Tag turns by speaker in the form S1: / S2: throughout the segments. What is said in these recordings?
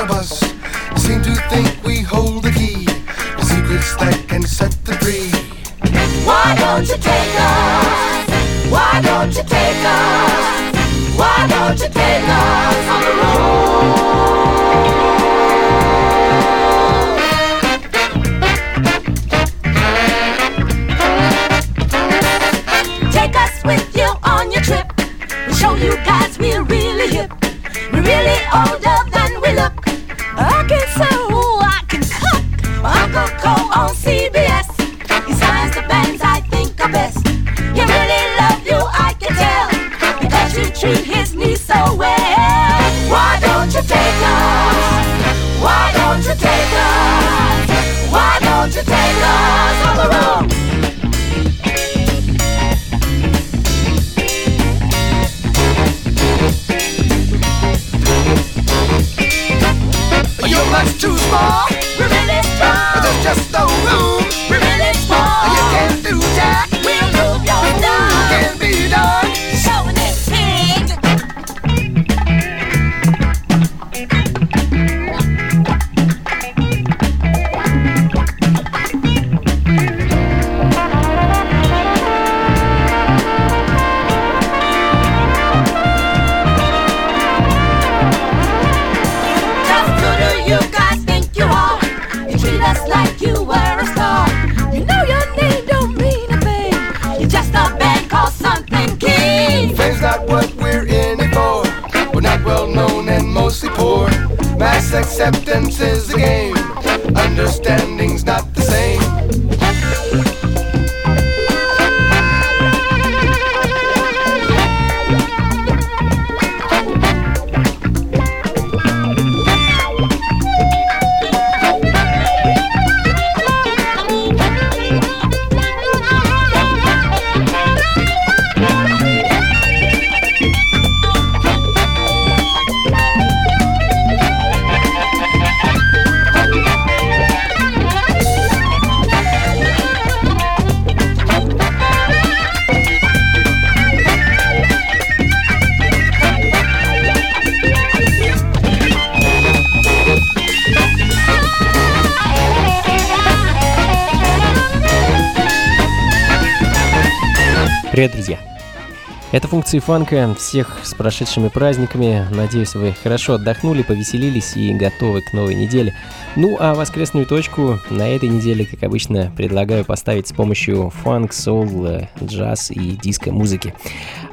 S1: of us seem to think we hold the key, secrets that can set the free.
S2: Why don't you
S3: take us? Why don't you take us? Why don't you take us on the road?
S2: Функции фанка. Всех с прошедшими праздниками. Надеюсь, вы хорошо отдохнули, повеселились и готовы к новой неделе. Ну, а воскресную точку на этой неделе, как обычно, предлагаю поставить с помощью фанк, соул, джаз и диско-музыки.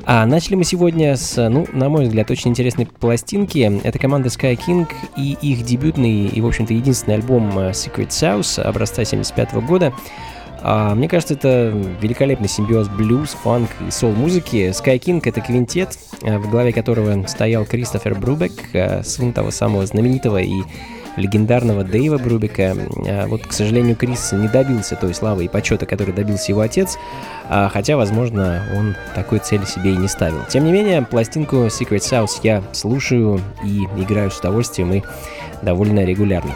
S2: А начали мы сегодня с, ну, на мой взгляд, очень интересной пластинки. Это команда Sky King и их дебютный и, в общем-то, единственный альбом Secret South образца 75 года. А, мне кажется, это великолепный симбиоз блюз, фанк и сол-музыки. Sky King — это квинтет, э, в главе которого стоял Кристофер Брубек, э, сын того самого знаменитого и легендарного Дэйва Брубика. А, вот, к сожалению, Крис не добился той славы и почета, который добился его отец, а, хотя, возможно, он такой цели себе и не ставил. Тем не менее, пластинку Secret South я слушаю и играю с удовольствием и довольно регулярно.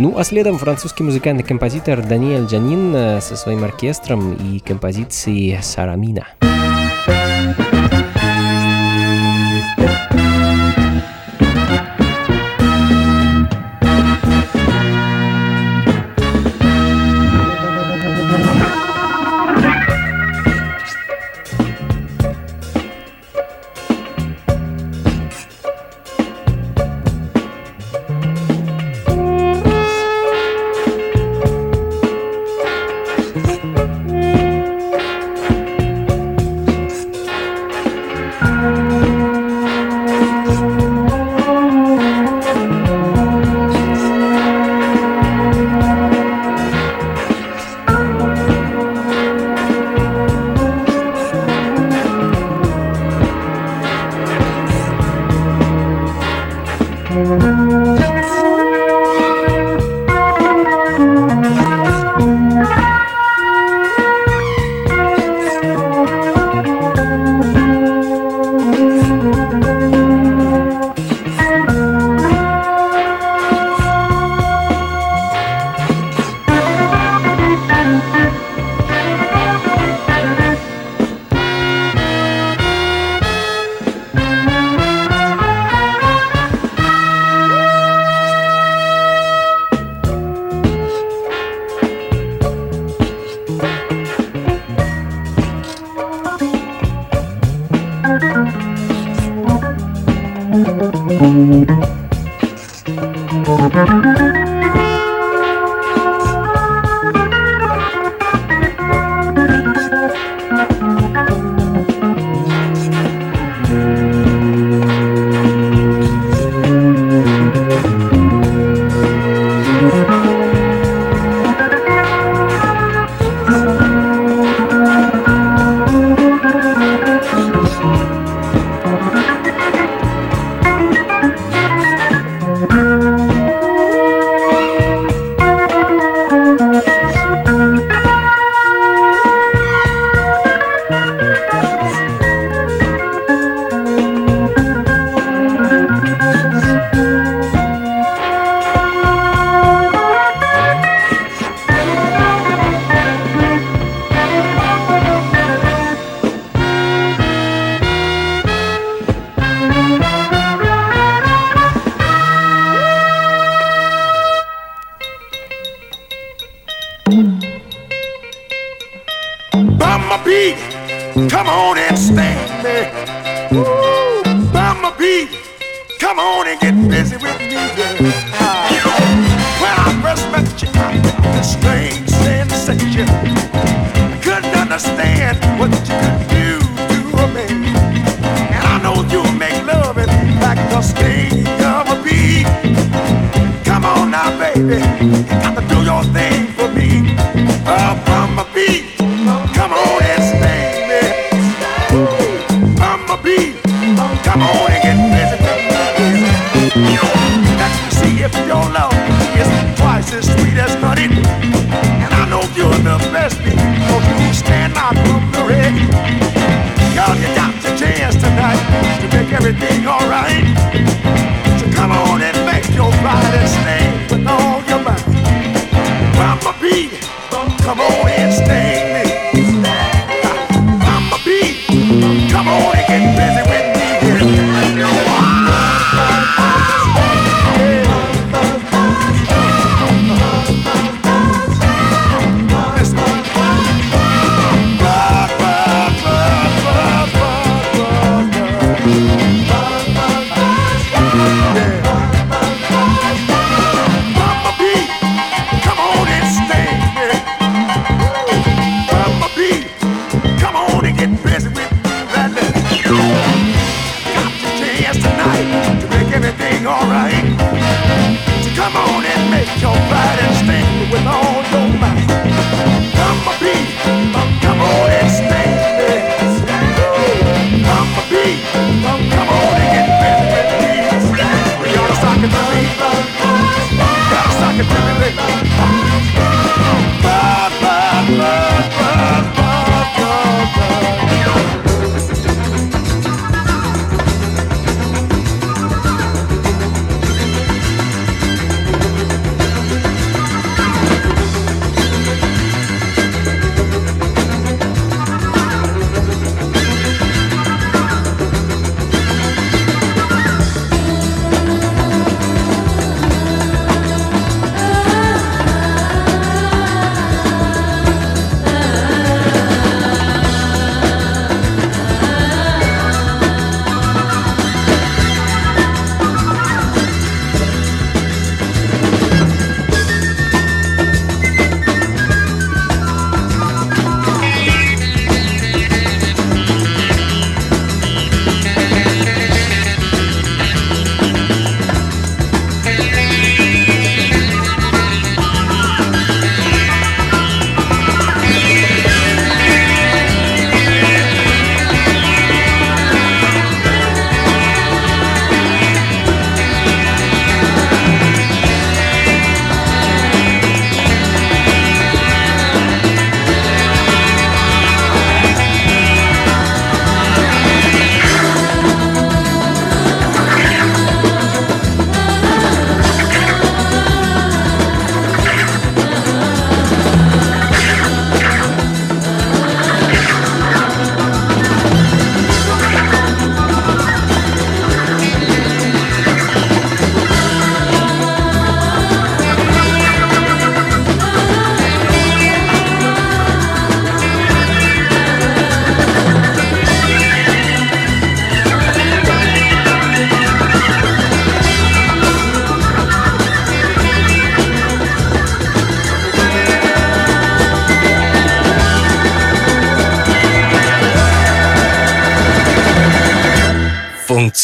S2: Ну, а следом французский музыкальный композитор Даниэль Джанин э, со своим оркестром и композицией «Сарамина».
S1: Funky my bummery. Girl,
S4: you
S1: got your chance tonight to make everything alright. So come on and make your Friday stay.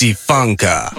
S4: Funka.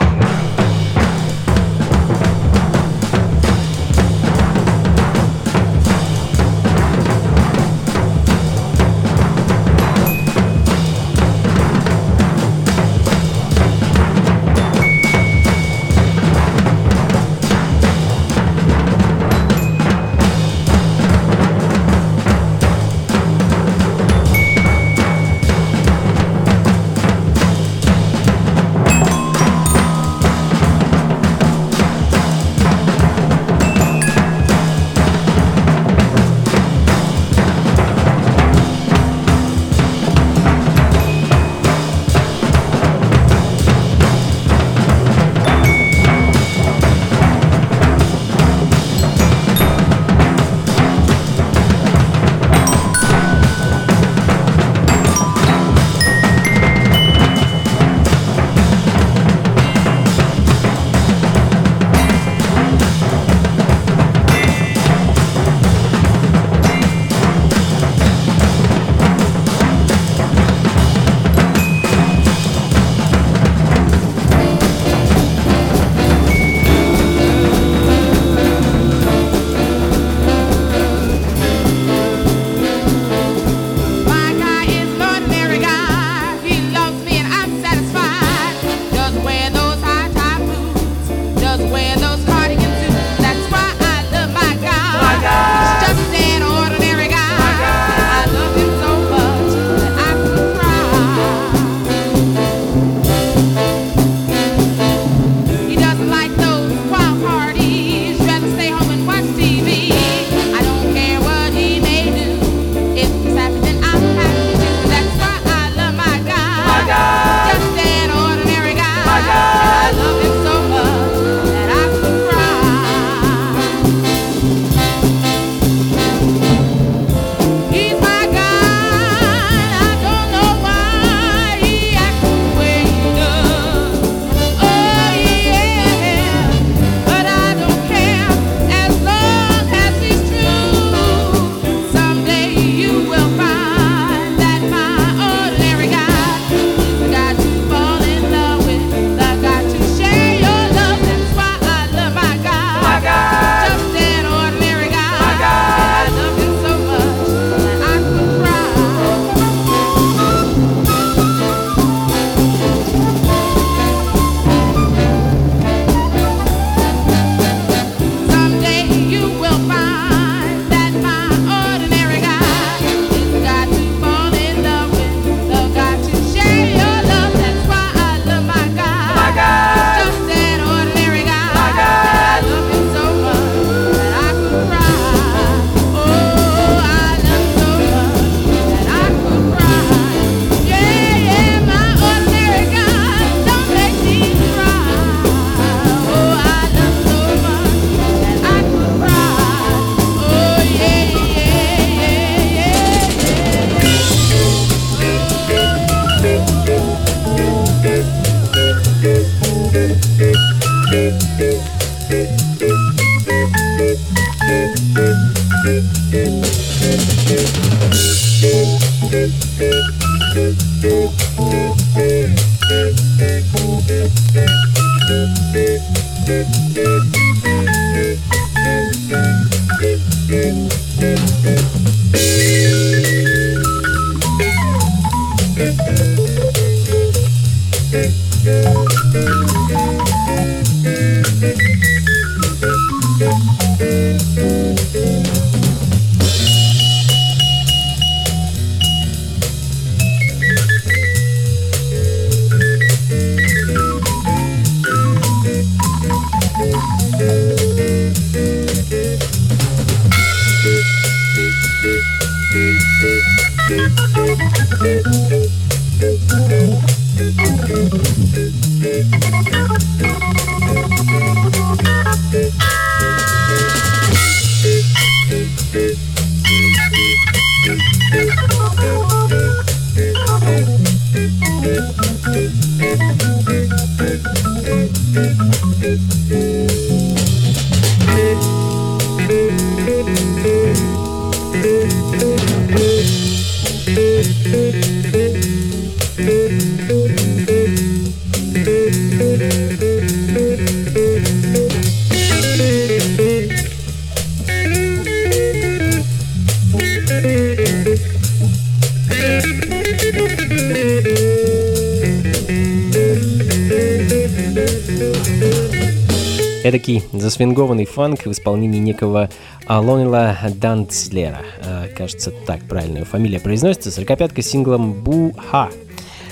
S5: Эдакий засвингованный фанк в исполнении некого Алонила Данцлера. А, кажется, так правильная фамилия произносится. Сорокопятка с синглом «Бу-Ха».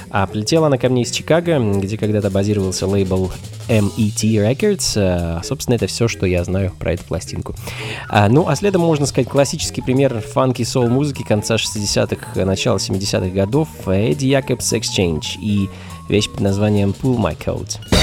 S5: А прилетела она ко мне из Чикаго, где когда-то базировался лейбл MET Records. А, собственно, это все, что я знаю про эту пластинку. А, ну, а следом, можно сказать, классический пример фанки сол музыки конца 60-х, начала 70-х годов Эдди Якобс Exchange и вещь под названием Pull My Coat.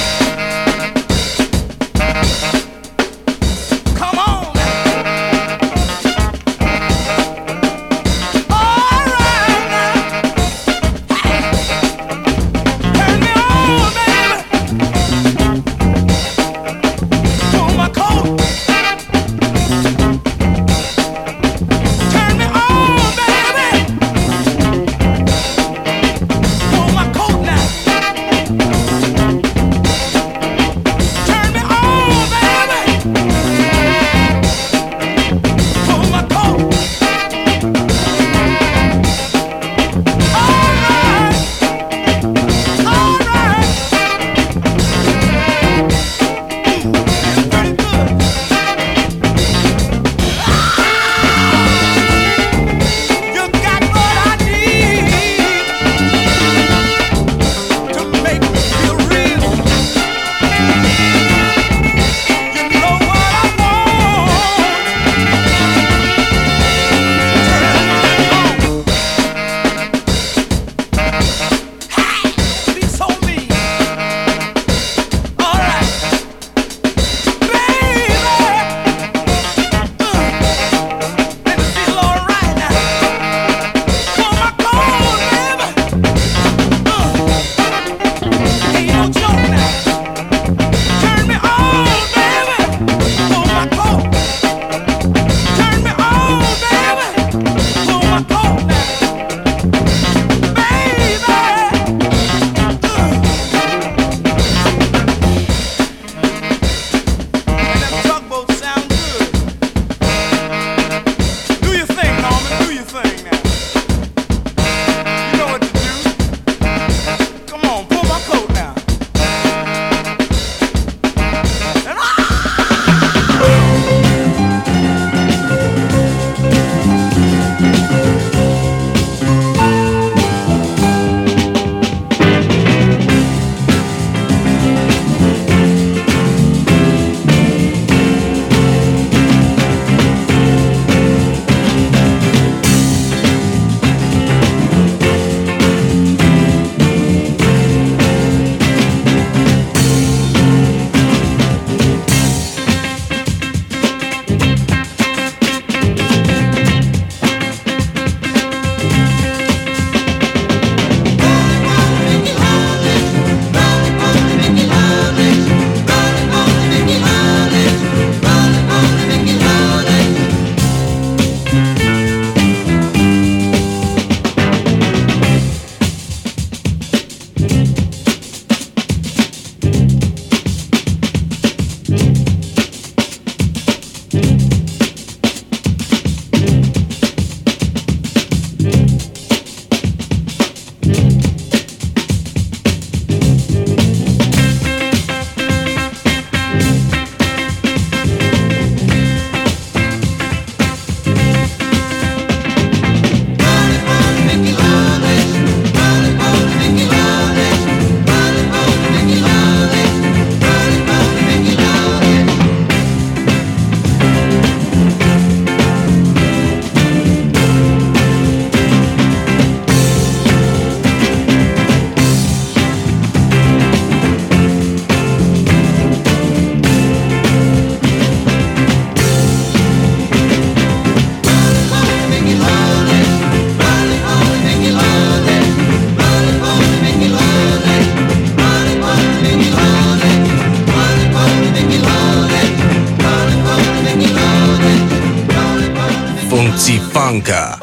S2: nunca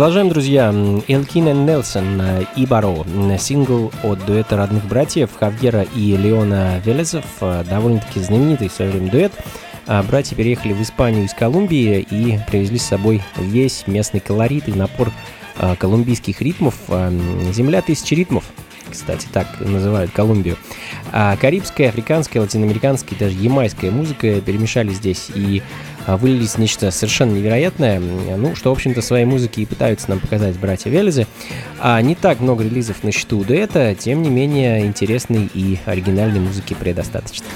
S2: Продолжаем, друзья. Элкина Нелсон «Ибаро» сингл от дуэта родных братьев Хавьера и Леона Велезов, довольно-таки знаменитый в свое время дуэт. А братья переехали в Испанию из Колумбии и привезли с собой весь местный колорит и напор колумбийских ритмов. «Земля тысячи ритмов», кстати, так называют Колумбию. А карибская, африканская, латиноамериканская, даже ямайская музыка перемешались здесь и вылились в нечто совершенно невероятное, ну, что, в общем-то, своей музыки и пытаются нам показать братья Велезы. А не так много релизов на счету у дуэта, тем не менее, интересной и оригинальной музыки предостаточно.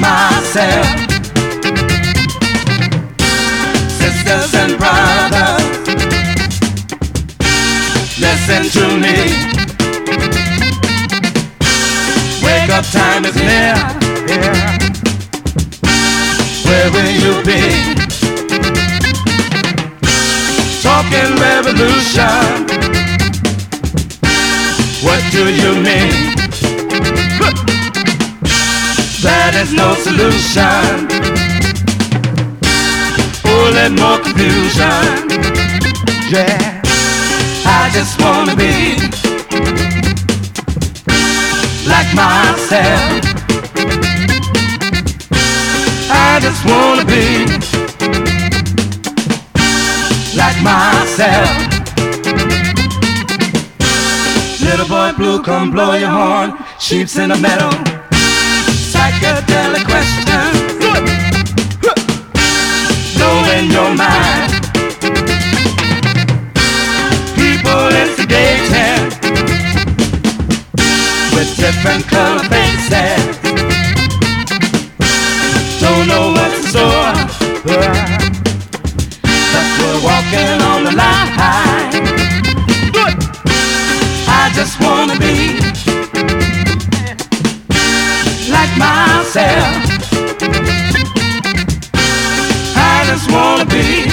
S6: Myself. Sisters and brothers, listen to me. Wake up time is near. Where will you be? Talking revolution. What do you mean? That is no solution. Only more confusion. Yeah, I just wanna be like myself. I just wanna be like myself. Little boy blue, come blow your horn. Sheep's in the meadow psychedelic question. Blowing your mind. People instigating with different color faces. Don't know what's in store. But we're walking on the line. I just wanna be myself. I just wanna be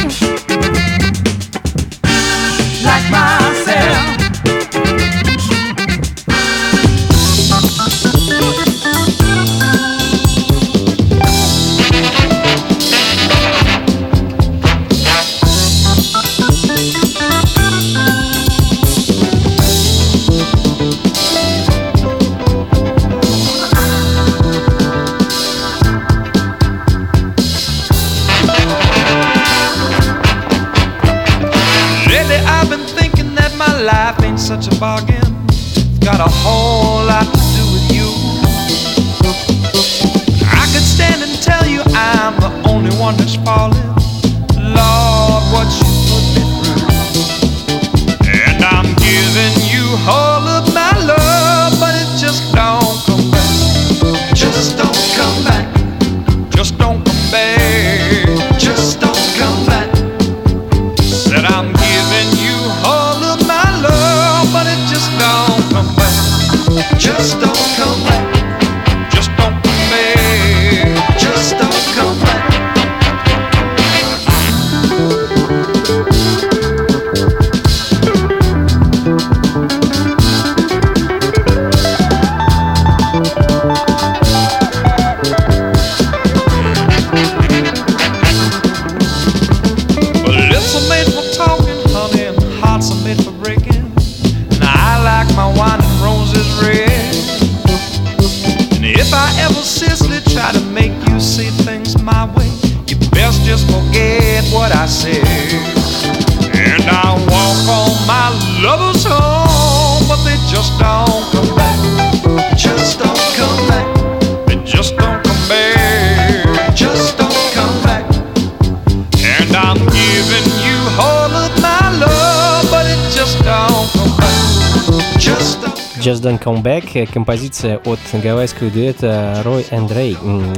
S7: Just Don't Come Back —
S2: композиция от гавайского дуэта and Ray. М,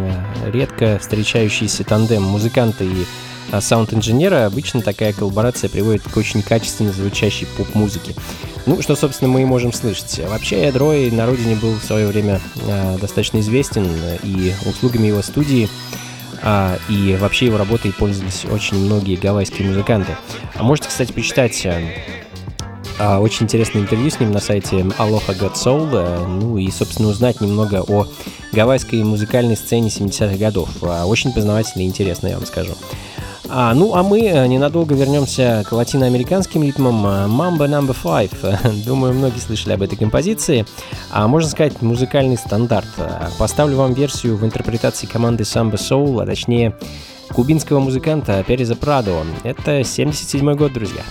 S2: Редко встречающийся тандем музыканта и а, саунд-инженера. Обычно такая коллаборация приводит к очень качественно звучащей поп-музыке. Ну, что, собственно, мы и можем слышать. Вообще, Эд Рой на родине был в свое время а, достаточно известен, и услугами его студии а, и вообще его работой пользовались очень многие гавайские музыканты. А можете, кстати, почитать а, очень интересное интервью с ним на сайте Aloha Got Soul, э, ну и, собственно, узнать немного о гавайской музыкальной сцене 70-х годов. А, Очень познавательно и интересно, я вам скажу. А, ну, а мы э, ненадолго вернемся к латиноамериканским ритмам э, Mamba Number 5. Думаю, многие слышали об этой композиции. А можно сказать, музыкальный стандарт. А, Поставлю вам версию в интерпретации команды Samba Soul, а точнее кубинского музыканта Переза Прадо. Это 77 год, друзья.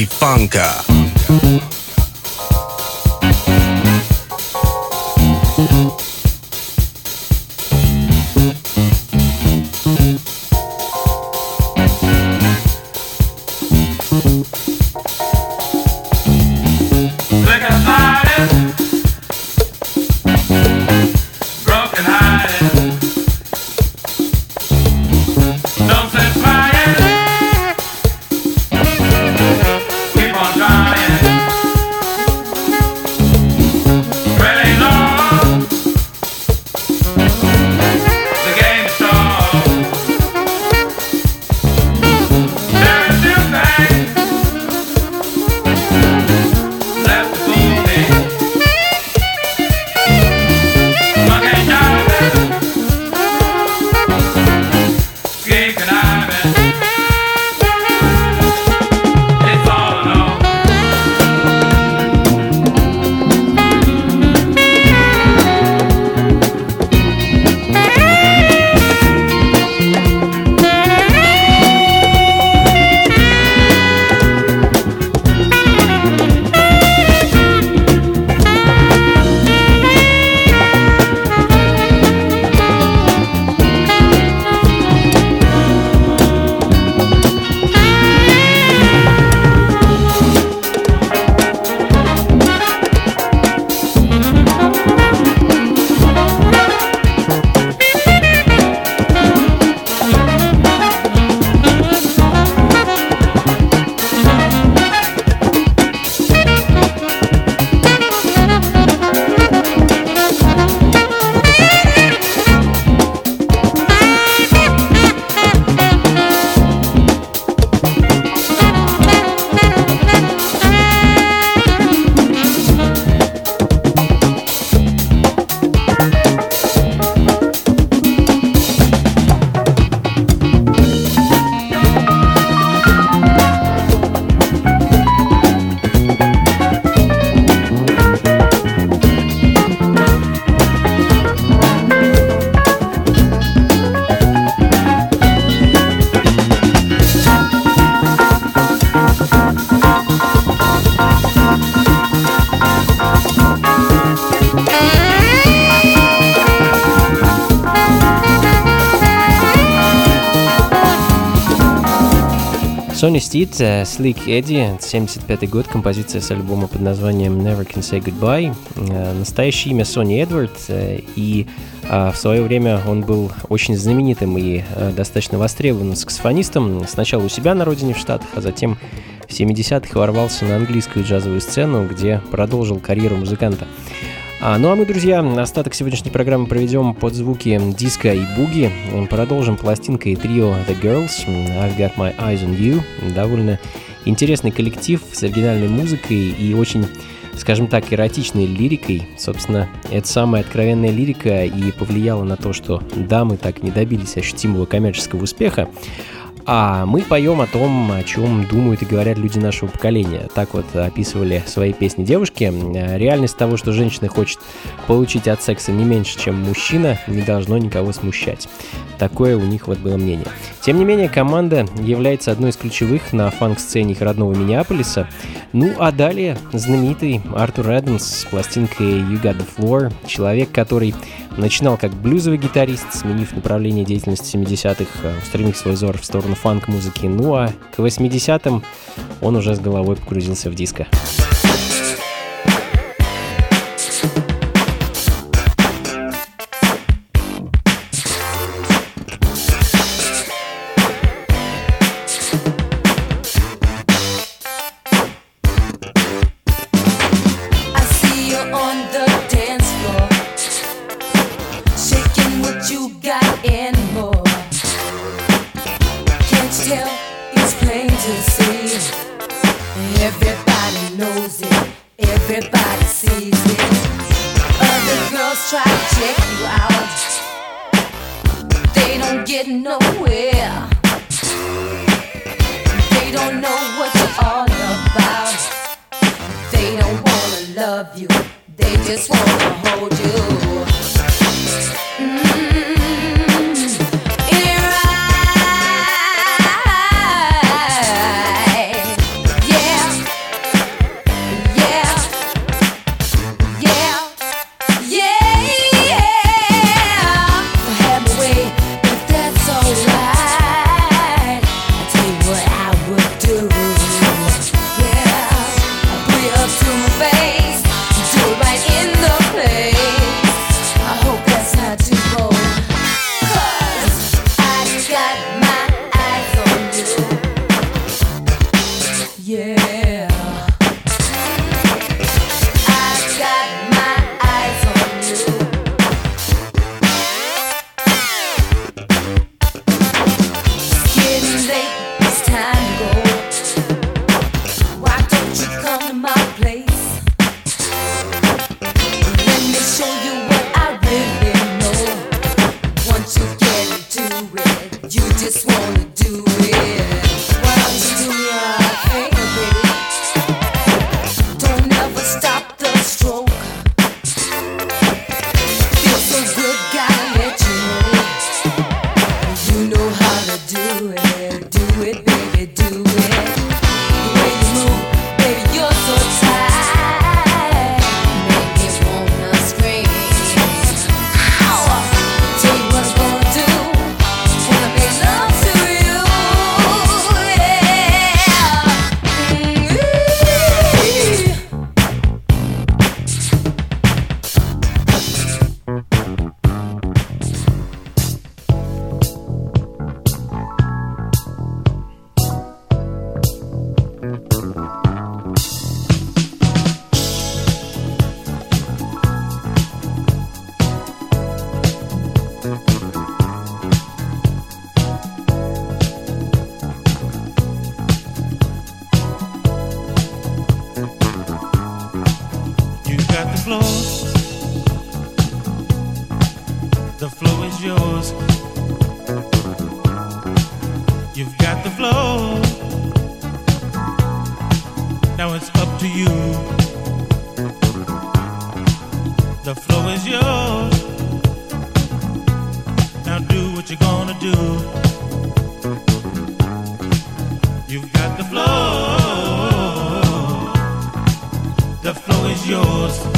S8: Funka.
S2: Сони Стит, Slick Eddie, 75 год, композиция с альбома под названием Never Can Say Goodbye. Э, настоящее имя Сони Эдвард, э, и а, в свое время он был очень знаменитым и э, достаточно востребованным саксофонистом. Сначала у себя на родине в Штатах, а затем в 70-х ворвался на английскую джазовую сцену, где продолжил карьеру музыканта. А, ну а мы, друзья, остаток сегодняшней программы проведем под звуки диска и буги. Продолжим пластинкой трио The Girls, I've Got My Eyes on You. Довольно интересный коллектив с оригинальной музыкой и очень скажем так, эротичной лирикой. Собственно, это самая откровенная лирика и повлияла на то, что дамы так не добились ощутимого коммерческого успеха. А мы поем о том, о чем думают и говорят люди нашего поколения. Так вот описывали свои песни девушки. Реальность того, что женщина хочет получить от секса не меньше, чем мужчина, не должно никого смущать. Такое у них вот было мнение. Тем не менее, команда является одной из ключевых на фанк-сцене их родного Миннеаполиса. Ну а далее знаменитый Артур Эдамс с пластинкой You Got The Floor. Человек, который начинал как блюзовый гитарист, сменив направление деятельности 70-х, э, устремив свой взор в сторону фанк-музыки. Ну а к 80-м он уже с головой погрузился в диско.
S4: the
S9: flow is yours. Now do what you're gonna do. You've got the flow. The flow is yours.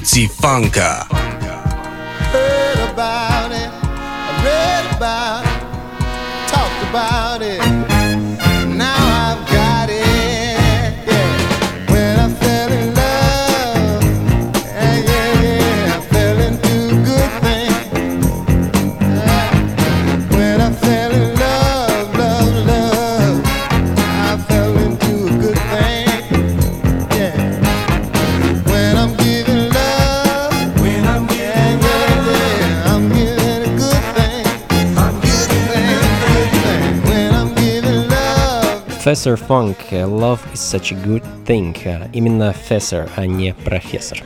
S9: Bounty Funka.
S2: Professor Funk, Love is such a good thing. Именно Fessor, а не профессор.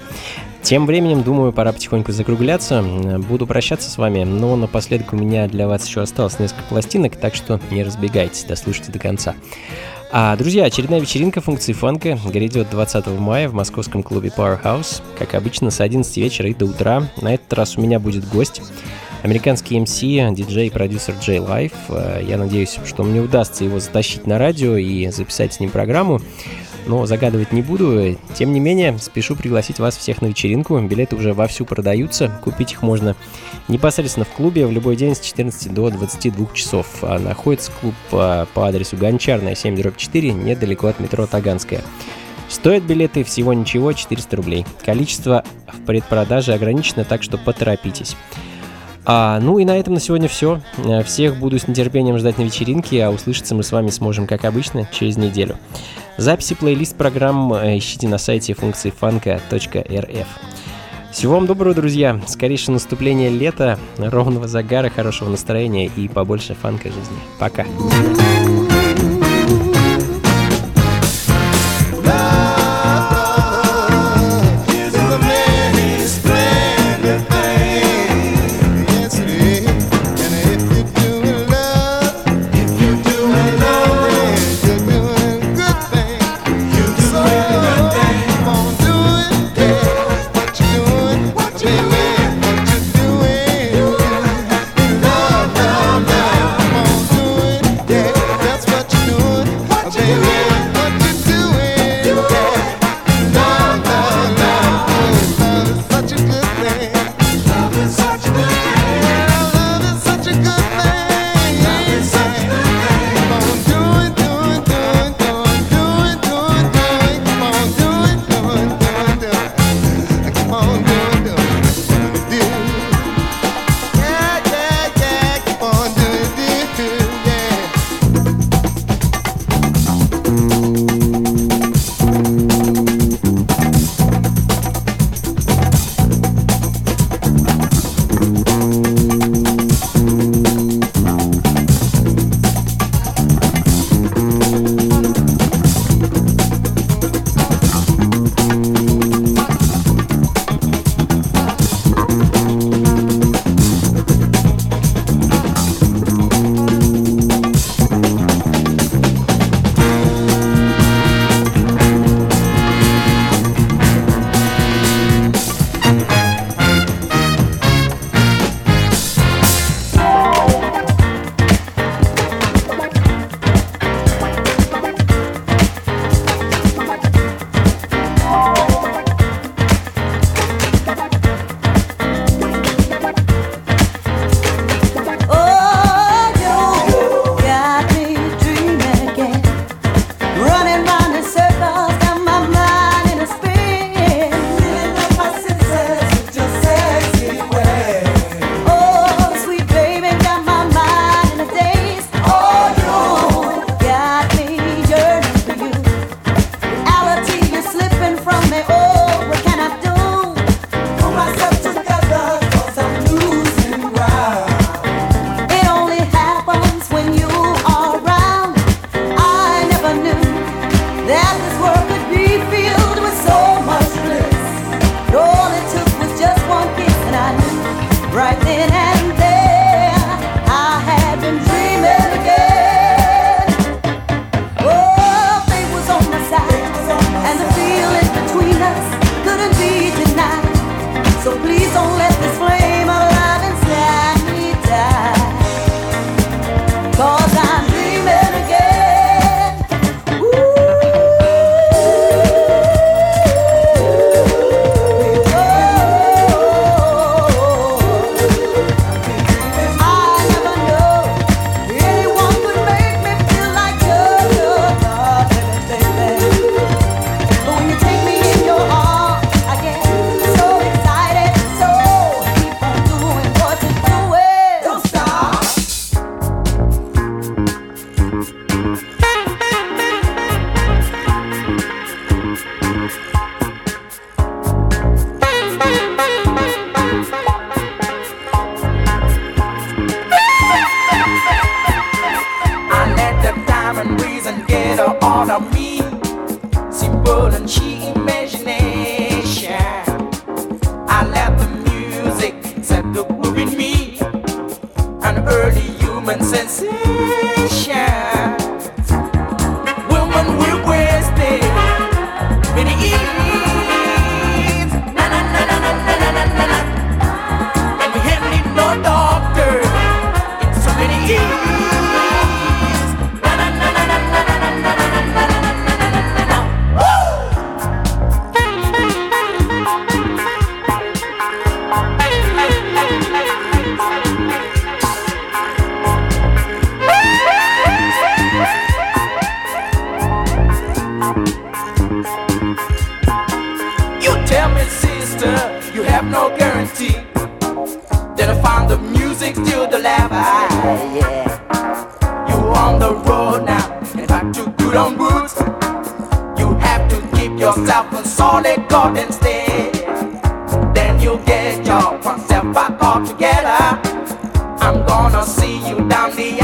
S2: Тем временем, думаю, пора потихоньку закругляться. Буду прощаться с вами, но напоследок у меня для вас еще осталось несколько пластинок, так что не разбегайтесь, дослушайте до конца.
S10: А, друзья, очередная вечеринка функции фанка грядет 20 мая в московском клубе Powerhouse. Как обычно, с 11 вечера и до утра. На этот раз у меня будет гость. Американский MC, диджей продюсер J-Live. Я надеюсь, что мне удастся его затащить на радио и записать с ним программу но загадывать не буду. Тем не менее, спешу пригласить вас всех на вечеринку. Билеты уже вовсю продаются. Купить их можно непосредственно в клубе в любой день с 14 до 22 часов. А находится клуб по, по адресу Гончарная 7-4, недалеко от метро Таганская. Стоят билеты всего ничего, 400 рублей. Количество в предпродаже ограничено, так что поторопитесь. А, ну и на этом на сегодня все. Всех буду с нетерпением ждать на вечеринке, а услышаться мы с вами сможем, как обычно, через неделю. Записи плейлист программ э, ищите на сайте функции фанка.рф. Всего вам доброго, друзья! Скорейшего наступления лета, ровного загара, хорошего настроения и побольше фанка жизни. Пока!
S11: Down the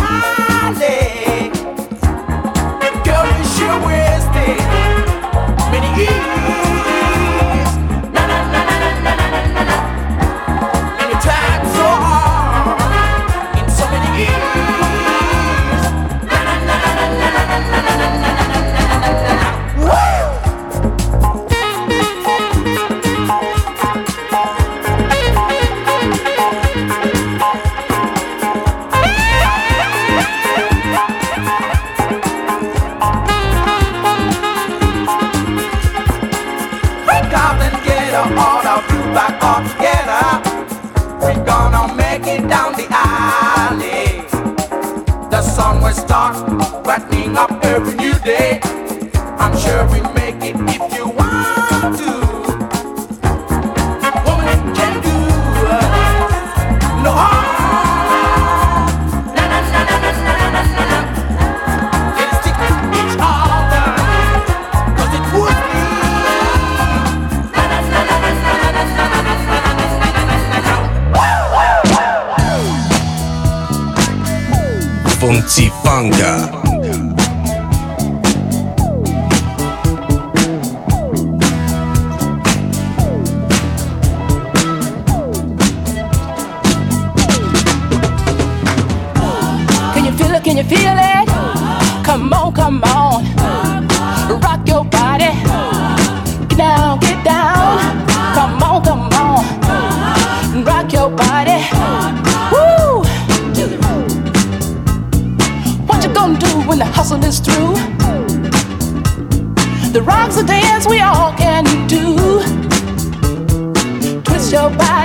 S12: nobody.